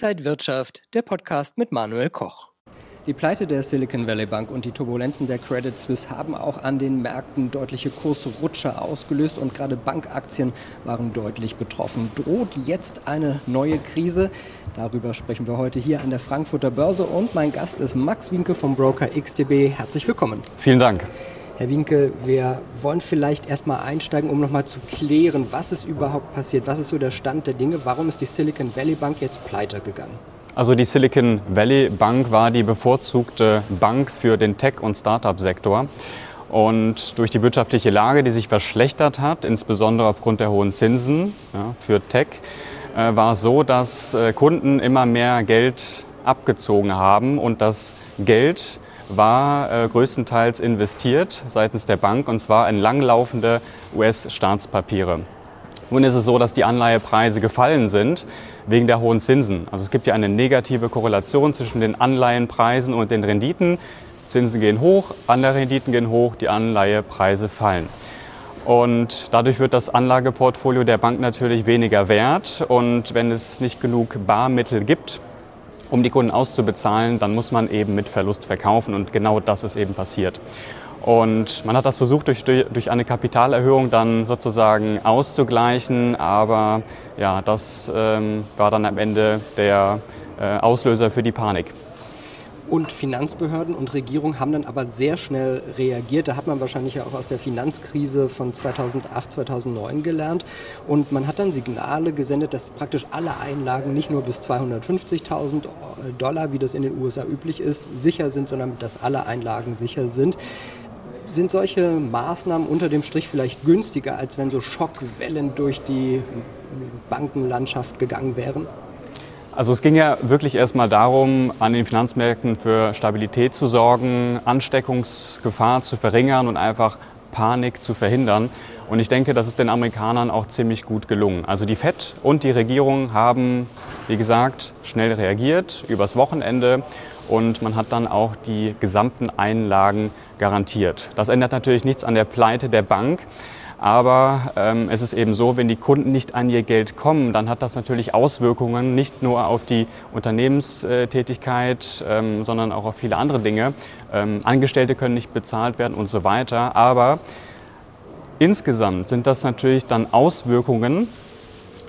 Inside Wirtschaft, der Podcast mit Manuel Koch. Die Pleite der Silicon Valley Bank und die Turbulenzen der Credit Suisse haben auch an den Märkten deutliche Kursrutsche ausgelöst und gerade Bankaktien waren deutlich betroffen. Droht jetzt eine neue Krise? Darüber sprechen wir heute hier an der Frankfurter Börse und mein Gast ist Max Winke vom Broker XTB. Herzlich willkommen. Vielen Dank. Herr Winke, wir wollen vielleicht erstmal einsteigen, um nochmal zu klären, was ist überhaupt passiert, was ist so der Stand der Dinge, warum ist die Silicon Valley Bank jetzt pleite gegangen? Also die Silicon Valley Bank war die bevorzugte Bank für den Tech- und Startup-Sektor. Und durch die wirtschaftliche Lage, die sich verschlechtert hat, insbesondere aufgrund der hohen Zinsen ja, für Tech, äh, war es so, dass äh, Kunden immer mehr Geld abgezogen haben und das Geld war äh, größtenteils investiert seitens der Bank und zwar in langlaufende US-Staatspapiere. Nun ist es so, dass die Anleihepreise gefallen sind wegen der hohen Zinsen. Also es gibt ja eine negative Korrelation zwischen den Anleihenpreisen und den Renditen. Zinsen gehen hoch, Anleiherenditen gehen hoch, die Anleihepreise fallen. Und dadurch wird das Anlageportfolio der Bank natürlich weniger wert. Und wenn es nicht genug Barmittel gibt, um die Kunden auszubezahlen, dann muss man eben mit Verlust verkaufen. Und genau das ist eben passiert. Und man hat das versucht, durch, durch eine Kapitalerhöhung dann sozusagen auszugleichen, aber ja, das ähm, war dann am Ende der äh, Auslöser für die Panik. Und Finanzbehörden und Regierung haben dann aber sehr schnell reagiert. Da hat man wahrscheinlich ja auch aus der Finanzkrise von 2008, 2009 gelernt. Und man hat dann Signale gesendet, dass praktisch alle Einlagen nicht nur bis 250.000 Dollar, wie das in den USA üblich ist, sicher sind, sondern dass alle Einlagen sicher sind sind solche Maßnahmen unter dem Strich vielleicht günstiger, als wenn so Schockwellen durch die Bankenlandschaft gegangen wären? Also es ging ja wirklich erstmal darum, an den Finanzmärkten für Stabilität zu sorgen, Ansteckungsgefahr zu verringern und einfach Panik zu verhindern. Und ich denke, das ist den Amerikanern auch ziemlich gut gelungen. Also die FED und die Regierung haben, wie gesagt, schnell reagiert übers Wochenende und man hat dann auch die gesamten Einlagen garantiert. Das ändert natürlich nichts an der Pleite der Bank. Aber ähm, es ist eben so, wenn die Kunden nicht an ihr Geld kommen, dann hat das natürlich Auswirkungen nicht nur auf die Unternehmenstätigkeit, ähm, sondern auch auf viele andere Dinge. Ähm, Angestellte können nicht bezahlt werden und so weiter. Aber insgesamt sind das natürlich dann Auswirkungen,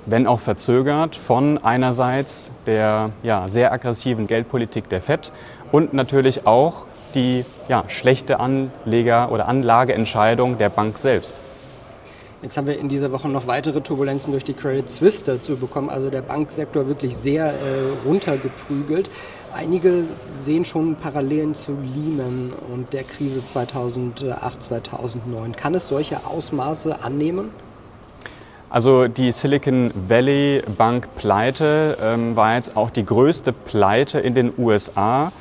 wenn auch verzögert, von einerseits der ja, sehr aggressiven Geldpolitik der FED und natürlich auch die ja, schlechte Anleger- oder Anlageentscheidung der Bank selbst. Jetzt haben wir in dieser Woche noch weitere Turbulenzen durch die Credit Suisse dazu bekommen, also der Banksektor wirklich sehr äh, runtergeprügelt. Einige sehen schon Parallelen zu Lehman und der Krise 2008, 2009. Kann es solche Ausmaße annehmen? Also die Silicon Valley Bank Pleite ähm, war jetzt auch die größte Pleite in den USA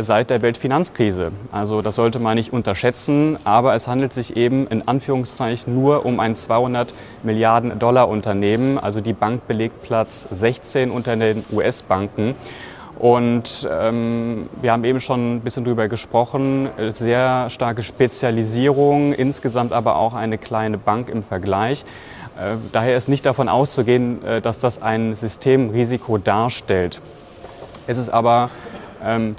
seit der Weltfinanzkrise. Also das sollte man nicht unterschätzen, aber es handelt sich eben in Anführungszeichen nur um ein 200 Milliarden Dollar Unternehmen. Also die Bank belegt Platz 16 unter den US-Banken. Und ähm, wir haben eben schon ein bisschen drüber gesprochen, sehr starke Spezialisierung, insgesamt aber auch eine kleine Bank im Vergleich. Äh, daher ist nicht davon auszugehen, äh, dass das ein Systemrisiko darstellt. Es ist aber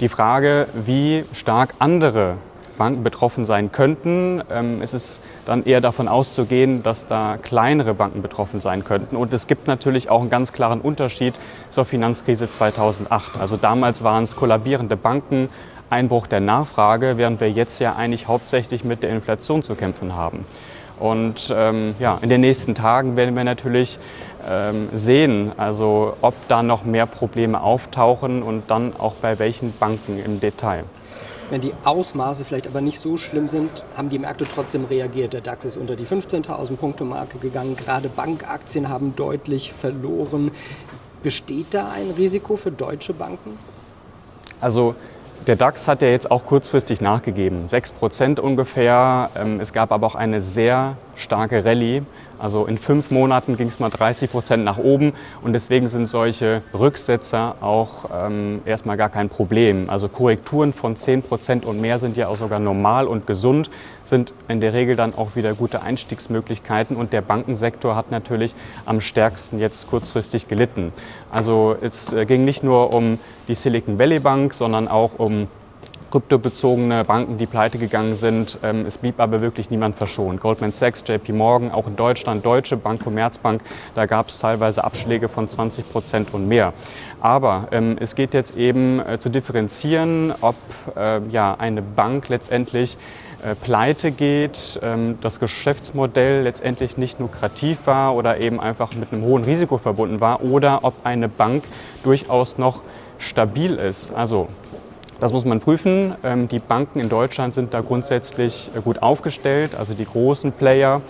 die Frage, wie stark andere Banken betroffen sein könnten. Ähm, es ist dann eher davon auszugehen, dass da kleinere Banken betroffen sein könnten. Und es gibt natürlich auch einen ganz klaren Unterschied zur Finanzkrise 2008. Also damals waren es kollabierende Banken, Einbruch der Nachfrage, während wir jetzt ja eigentlich hauptsächlich mit der Inflation zu kämpfen haben. Und ähm, ja, in den nächsten Tagen werden wir natürlich ähm, sehen, also ob da noch mehr Probleme auftauchen und dann auch bei welchen Banken im Detail. Wenn die Ausmaße vielleicht aber nicht so schlimm sind, haben die Märkte trotzdem reagiert. Der DAX ist unter die 15.000 Punkte Marke gegangen. Gerade Bankaktien haben deutlich verloren. Besteht da ein Risiko für deutsche Banken? Also der DAX hat ja jetzt auch kurzfristig nachgegeben, 6 Prozent ungefähr. Ähm, es gab aber auch eine sehr starke Rallye Also in fünf Monaten ging es mal 30 Prozent nach oben und deswegen sind solche Rücksetzer auch ähm, erstmal gar kein Problem. Also Korrekturen von 10 Prozent und mehr sind ja auch sogar normal und gesund, sind in der Regel dann auch wieder gute Einstiegsmöglichkeiten und der Bankensektor hat natürlich am stärksten jetzt kurzfristig gelitten. Also es äh, ging nicht nur um die Silicon Valley Bank, sondern auch um kryptobezogene Banken, die pleite gegangen sind. Ähm, es blieb aber wirklich niemand verschont. Goldman Sachs, JP Morgan, auch in Deutschland, Deutsche Bank, Commerzbank, da gab es teilweise Abschläge von 20 Prozent und mehr. Aber ähm, es geht jetzt eben äh, zu differenzieren, ob äh, ja, eine Bank letztendlich äh, pleite geht, ähm, das Geschäftsmodell letztendlich nicht lukrativ war oder eben einfach mit einem hohen Risiko verbunden war oder ob eine Bank durchaus noch stabil ist. Also das muss man prüfen. Ähm, die Banken in Deutschland sind da grundsätzlich äh, gut aufgestellt, also die großen Player,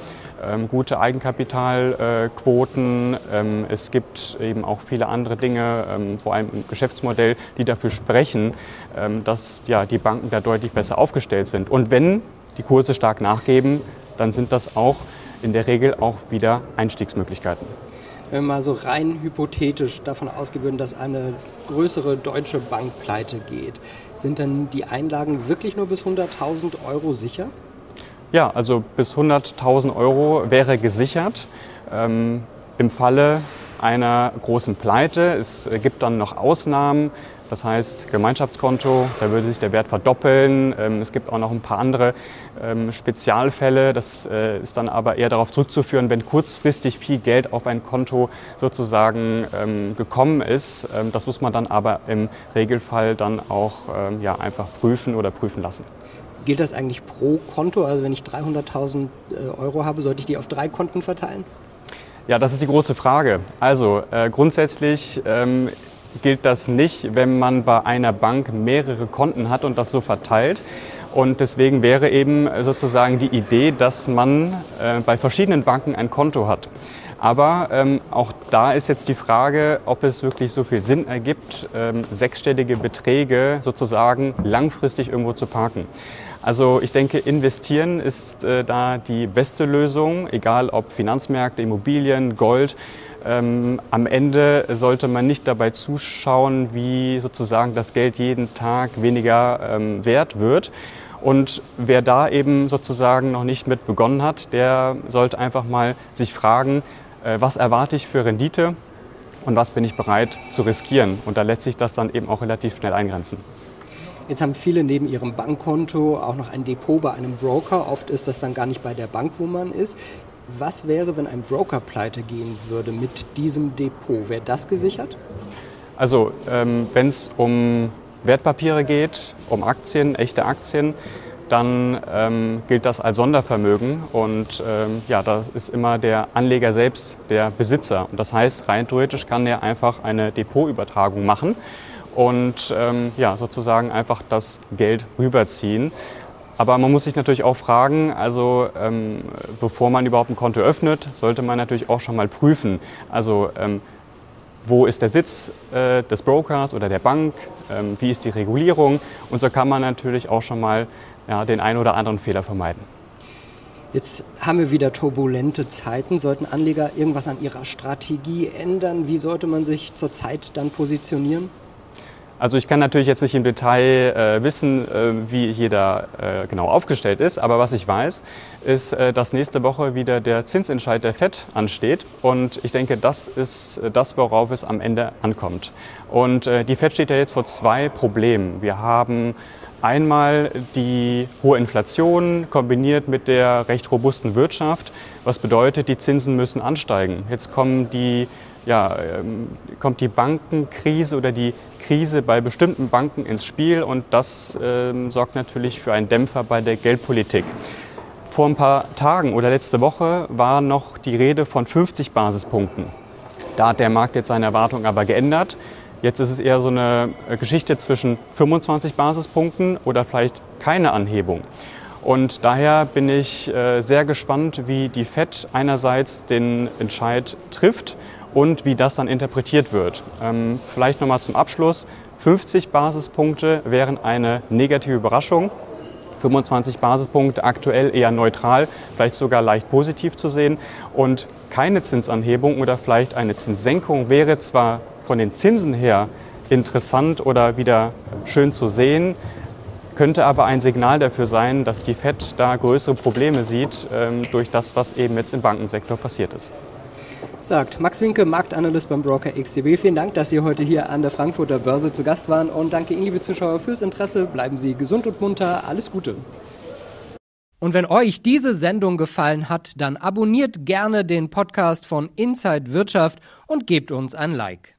ähm, gute Eigenkapitalquoten. Ähm, es gibt eben auch viele andere Dinge, vor allem im Geschäftsmodell, die dafür sprechen, dass die Banken da deutlich besser aufgestellt sind. Und wenn die Kurse stark nachgeben, dann sind das auch in der Regel auch wieder Einstiegsmöglichkeiten wenn wir mal so rein hypothetisch davon ausgehen würden, dass eine größere deutsche Bank pleite geht, sind dann die Einlagen wirklich nur bis 100.000 Euro sicher? Ja, also bis 100.000 Euro wäre gesichert. Ähm, Im Falle einer großen Pleite. Es gibt dann noch Ausnahmen. Das heißt Gemeinschaftskonto, da würde sich der Wert verdoppeln. Ähm, es gibt auch noch ein paar andere ähm, Spezialfälle. Das äh, ist dann aber eher darauf zurückzuführen, wenn kurzfristig viel Geld auf ein Konto sozusagen ähm, gekommen ist. Das muss man dann aber im Regelfall dann auch ja, einfach prüfen oder prüfen lassen. Gilt das eigentlich pro Konto? Also wenn ich 300.000 äh, Euro habe, sollte ich die auf drei Konten verteilen? Ja, das ist die große Frage. Also äh, grundsätzlich ähm, gilt das nicht, wenn man bei einer Bank mehrere Konten hat und das so verteilt. Und deswegen wäre eben sozusagen die Idee, dass man äh, bei verschiedenen Banken ein Konto hat. Aber ähm, auch da ist jetzt die Frage, ob es wirklich so viel Sinn ergibt, ähm, sechsstellige Beträge sozusagen langfristig irgendwo zu parken. Also ich denke, investieren ist äh, da die beste Lösung, egal ob Finanzmärkte, Immobilien, Gold. Ähm, am Ende sollte man nicht dabei zuschauen, wie sozusagen das Geld jeden Tag weniger ähm, wert wird. Und wer da eben sozusagen noch nicht mit begonnen hat, der sollte einfach mal sich fragen, äh, was erwarte ich für Rendite und was bin ich bereit zu riskieren. Und da lässt sich das dann eben auch relativ schnell eingrenzen. Jetzt haben viele neben ihrem Bankkonto auch noch ein Depot bei einem Broker. Oft ist das dann gar nicht bei der Bank, wo man ist. Was wäre, wenn ein Broker pleite gehen würde mit diesem Depot? Wäre das gesichert? Also ähm, wenn es um Wertpapiere geht, um Aktien, echte Aktien, dann ähm, gilt das als Sondervermögen und ähm, ja, da ist immer der Anleger selbst der Besitzer. Und das heißt, rein theoretisch kann er einfach eine Depotübertragung machen und ähm, ja, sozusagen einfach das Geld rüberziehen. Aber man muss sich natürlich auch fragen, also ähm, bevor man überhaupt ein Konto öffnet, sollte man natürlich auch schon mal prüfen. Also ähm, wo ist der Sitz äh, des Brokers oder der Bank, ähm, wie ist die Regulierung und so kann man natürlich auch schon mal ja, den einen oder anderen Fehler vermeiden. Jetzt haben wir wieder turbulente Zeiten. Sollten Anleger irgendwas an ihrer Strategie ändern? Wie sollte man sich zurzeit dann positionieren? Also ich kann natürlich jetzt nicht im Detail äh, wissen, äh, wie jeder äh, genau aufgestellt ist, aber was ich weiß, ist, äh, dass nächste Woche wieder der Zinsentscheid der FED ansteht und ich denke, das ist äh, das, worauf es am Ende ankommt. Und äh, die FED steht ja jetzt vor zwei Problemen. Wir haben einmal die hohe Inflation kombiniert mit der recht robusten Wirtschaft, was bedeutet, die Zinsen müssen ansteigen. Jetzt kommen die ja, ähm, kommt die Bankenkrise oder die Krise bei bestimmten Banken ins Spiel und das ähm, sorgt natürlich für einen Dämpfer bei der Geldpolitik. Vor ein paar Tagen oder letzte Woche war noch die Rede von 50 Basispunkten. Da hat der Markt jetzt seine Erwartungen aber geändert. Jetzt ist es eher so eine Geschichte zwischen 25 Basispunkten oder vielleicht keine Anhebung. Und daher bin ich äh, sehr gespannt, wie die Fed einerseits den Entscheid trifft und wie das dann interpretiert wird. Ähm, vielleicht nochmal zum Abschluss. 50 Basispunkte wären eine negative Überraschung. 25 Basispunkte aktuell eher neutral, vielleicht sogar leicht positiv zu sehen. Und keine Zinsanhebung oder vielleicht eine Zinssenkung wäre zwar von den Zinsen her interessant oder wieder schön zu sehen, könnte aber ein Signal dafür sein, dass die FED da größere Probleme sieht ähm, durch das, was eben jetzt im Bankensektor passiert ist. Sagt Max Winke, Marktanalyst beim Broker XTB. Vielen Dank, dass Sie heute hier an der Frankfurter Börse zu Gast waren und danke Ihnen, liebe Zuschauer, fürs Interesse. Bleiben Sie gesund und munter. Alles Gute. Und wenn euch diese Sendung gefallen hat, dann abonniert gerne den Podcast von Inside Wirtschaft und gebt uns ein Like.